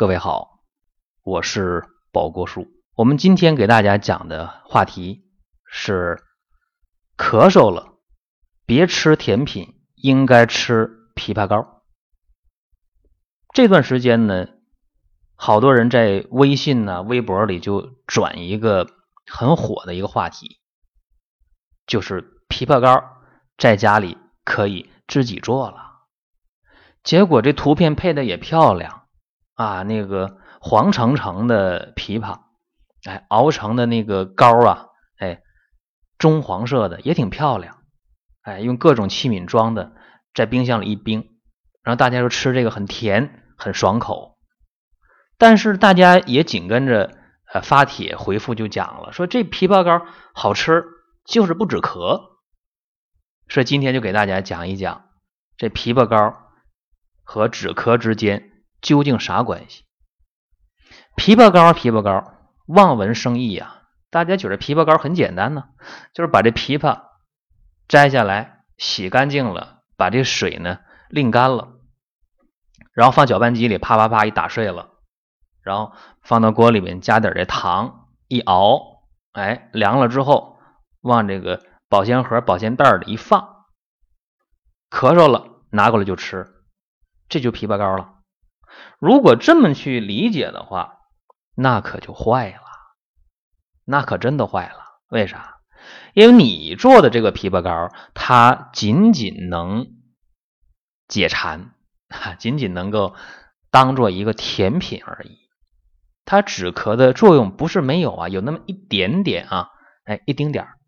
各位好，我是宝国叔。我们今天给大家讲的话题是：咳嗽了，别吃甜品，应该吃枇杷膏。这段时间呢，好多人在微信呢、微博里就转一个很火的一个话题，就是枇杷膏在家里可以自己做了。结果这图片配的也漂亮。啊，那个黄澄澄的枇杷，哎，熬成的那个膏啊，哎，棕黄色的也挺漂亮，哎，用各种器皿装的，在冰箱里一冰，然后大家就吃这个很甜，很爽口。但是大家也紧跟着呃发帖回复就讲了，说这枇杷膏好吃，就是不止咳。所以今天就给大家讲一讲这枇杷膏和止咳之间。究竟啥关系？枇杷膏，枇杷膏，望文生义呀！大家觉得枇杷膏很简单呢，就是把这枇杷摘下来，洗干净了，把这水呢沥干了，然后放搅拌机里啪啪啪一打碎了，然后放到锅里面加点这糖一熬，哎，凉了之后往这个保鲜盒、保鲜袋里一放，咳嗽了拿过来就吃，这就枇杷膏了。如果这么去理解的话，那可就坏了，那可真的坏了。为啥？因为你做的这个枇杷膏，它仅仅能解馋，仅仅能够当做一个甜品而已。它止咳的作用不是没有啊，有那么一点点啊，哎，一丁点儿。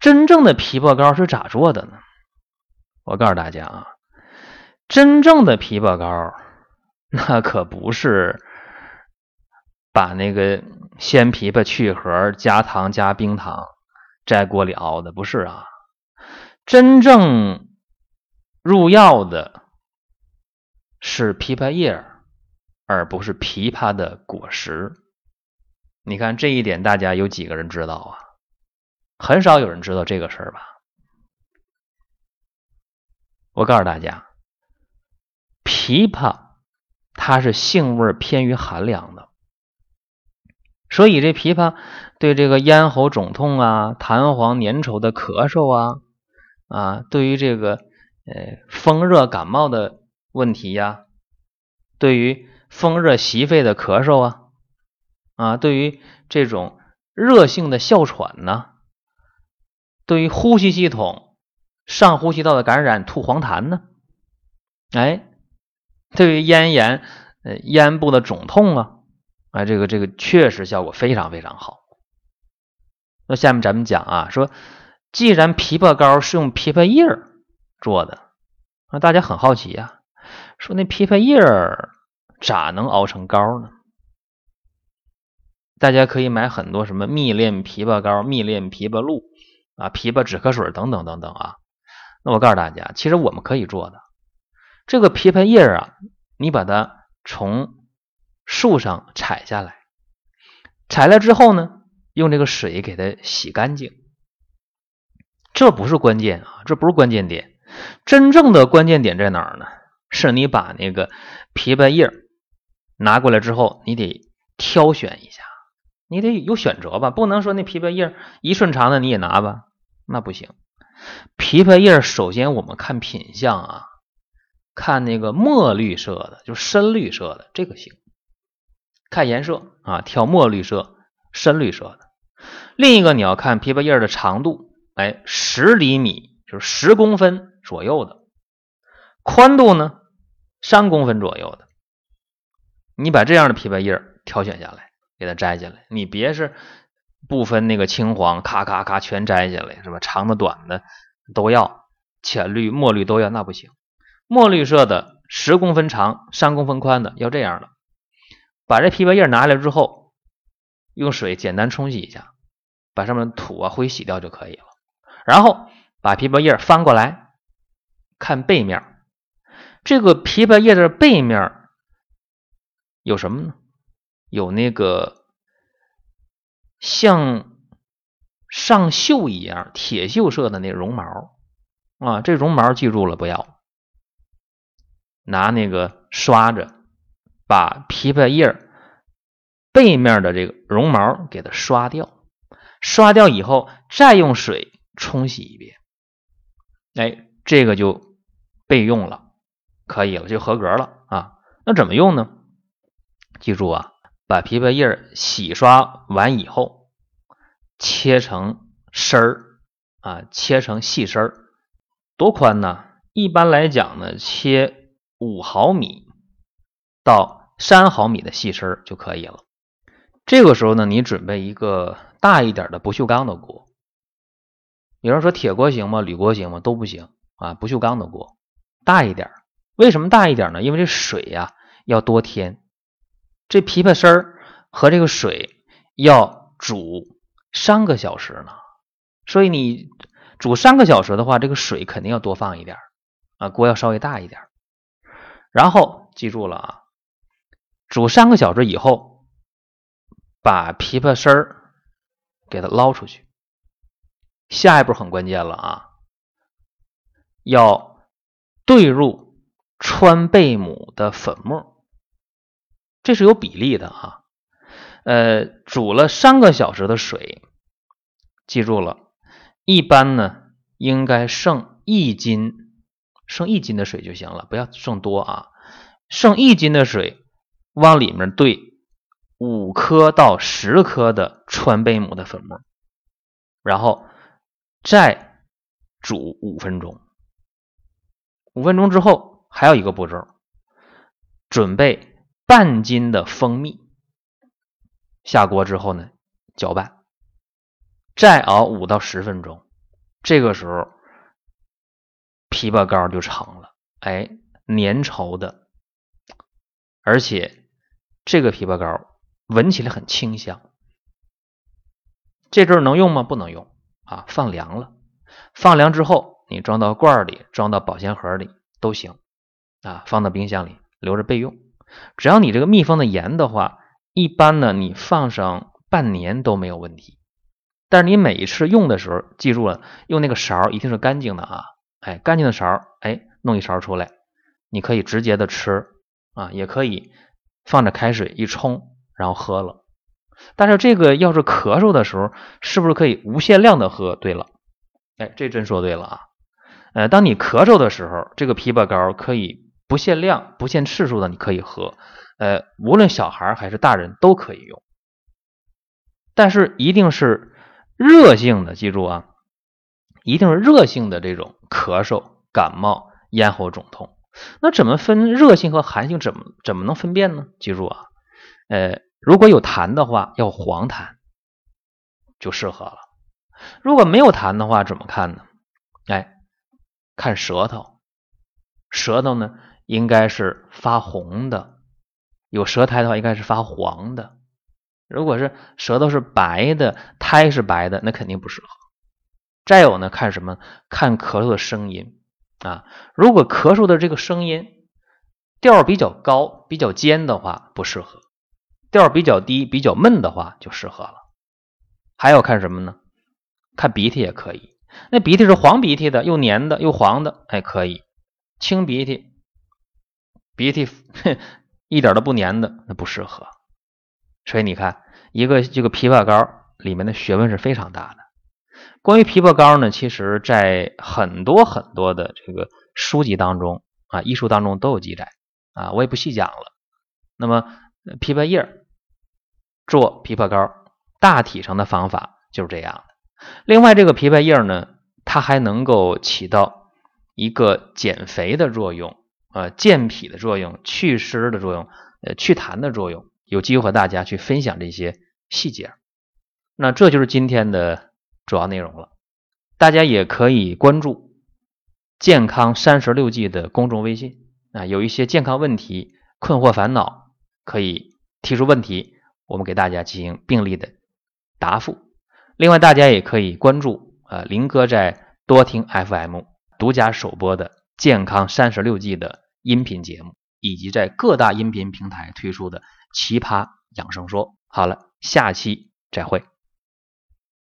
真正的枇杷膏是咋做的呢？我告诉大家啊，真正的枇杷膏。那可不是把那个鲜枇杷去核，加糖加冰糖，在锅里熬的，不是啊。真正入药的是枇杷叶，而不是枇杷的果实。你看这一点，大家有几个人知道啊？很少有人知道这个事儿吧？我告诉大家，枇杷。它是性味偏于寒凉的，所以这枇杷对这个咽喉肿痛啊、痰黄粘稠的咳嗽啊啊，对于这个呃风热感冒的问题呀，对于风热袭肺的咳嗽啊啊，对于这种热性的哮喘呢，对于呼吸系统上呼吸道的感染吐黄痰呢，哎。对于咽炎、呃咽部的肿痛啊，啊，这个这个确实效果非常非常好。那下面咱们讲啊，说既然枇杷膏是用枇杷叶做的，那大家很好奇呀，说那枇杷叶咋能熬成膏呢？大家可以买很多什么蜜炼枇杷膏、蜜炼枇杷露啊、枇杷止咳水等等等等啊。那我告诉大家，其实我们可以做的。这个枇杷叶啊，你把它从树上采下来，采了之后呢，用这个水给它洗干净。这不是关键啊，这不是关键点。真正的关键点在哪儿呢？是你把那个枇杷叶拿过来之后，你得挑选一下，你得有选择吧，不能说那枇杷叶一顺长的你也拿吧，那不行。枇杷叶首先我们看品相啊。看那个墨绿色的，就深绿色的，这个行。看颜色啊，挑墨绿色、深绿色的。另一个你要看枇杷叶的长度，哎，十厘米，就是十公分左右的。宽度呢，三公分左右的。你把这样的枇杷叶挑选下来，给它摘下来。你别是不分那个青黄，咔咔咔全摘下来，是吧？长的、短的都要，浅绿、墨绿都要，那不行。墨绿色的，十公分长，三公分宽的，要这样的。把这枇杷叶拿来之后，用水简单冲洗一下，把上面的土啊灰洗掉就可以了。然后把枇杷叶翻过来，看背面。这个枇杷叶的背面有什么呢？有那个像上锈一样铁锈色的那绒毛啊，这绒毛记住了不要。拿那个刷子把枇杷叶背面的这个绒毛给它刷掉，刷掉以后再用水冲洗一遍，哎，这个就备用了，可以了，就合格了啊。那怎么用呢？记住啊，把枇杷叶洗刷完以后，切成丝儿啊，切成细丝儿，多宽呢？一般来讲呢，切五毫米到三毫米的细丝儿就可以了。这个时候呢，你准备一个大一点的不锈钢的锅。有人说铁锅行吗？铝锅行吗？都不行啊，不锈钢的锅大一点。为什么大一点呢？因为这水呀要多添。这枇杷丝儿和这个水要煮三个小时呢，所以你煮三个小时的话，这个水肯定要多放一点啊，锅要稍微大一点。然后记住了啊，煮三个小时以后，把枇杷丝儿给它捞出去。下一步很关键了啊，要兑入川贝母的粉末。这是有比例的啊，呃，煮了三个小时的水，记住了，一般呢应该剩一斤，剩一斤的水就行了，不要剩多啊。剩一斤的水，往里面兑五克到十克的川贝母的粉末，然后再煮五分钟。五分钟之后还有一个步骤，准备。半斤的蜂蜜下锅之后呢，搅拌，再熬五到十分钟，这个时候枇杷膏就成了，哎，粘稠的，而且这个枇杷膏闻起来很清香。这阵能用吗？不能用啊，放凉了。放凉之后，你装到罐里，装到保鲜盒里都行啊，放到冰箱里留着备用。只要你这个密封的严的话，一般呢你放上半年都没有问题。但是你每一次用的时候，记住了，用那个勺一定是干净的啊，哎，干净的勺，哎，弄一勺出来，你可以直接的吃啊，也可以放着开水一冲，然后喝了。但是这个要是咳嗽的时候，是不是可以无限量的喝？对了，哎，这真说对了啊，呃，当你咳嗽的时候，这个枇杷膏可以。不限量、不限次数的，你可以喝，呃，无论小孩还是大人都可以用，但是一定是热性的，记住啊，一定是热性的这种咳嗽、感冒、咽喉肿痛。那怎么分热性和寒性？怎么怎么能分辨呢？记住啊，呃，如果有痰的话，要黄痰就适合了；如果没有痰的话，怎么看呢？哎，看舌头，舌头呢？应该是发红的，有舌苔的话应该是发黄的。如果是舌头是白的，苔是白的，那肯定不适合。再有呢，看什么？看咳嗽的声音啊。如果咳嗽的这个声音调比较高、比较尖的话，不适合；调比较低、比较闷的话，就适合了。还要看什么呢？看鼻涕也可以。那鼻涕是黄鼻涕的，又黏的又黄的，哎，可以。清鼻涕。鼻涕 一点都不粘的，那不适合。所以你看，一个这个枇杷膏里面的学问是非常大的。关于枇杷膏呢，其实在很多很多的这个书籍当中啊，医书当中都有记载啊，我也不细讲了。那么枇杷叶做枇杷膏，大体上的方法就是这样的。另外，这个枇杷叶呢，它还能够起到一个减肥的作用。呃，健脾的作用，祛湿的作用，呃，祛痰的作用，有机会和大家去分享这些细节。那这就是今天的主要内容了。大家也可以关注“健康三十六计”的公众微信啊，有一些健康问题、困惑、烦恼，可以提出问题，我们给大家进行病例的答复。另外，大家也可以关注啊，林哥在多听 FM 独家首播的。健康三十六计的音频节目，以及在各大音频平台推出的奇葩养生说。好了，下期再会。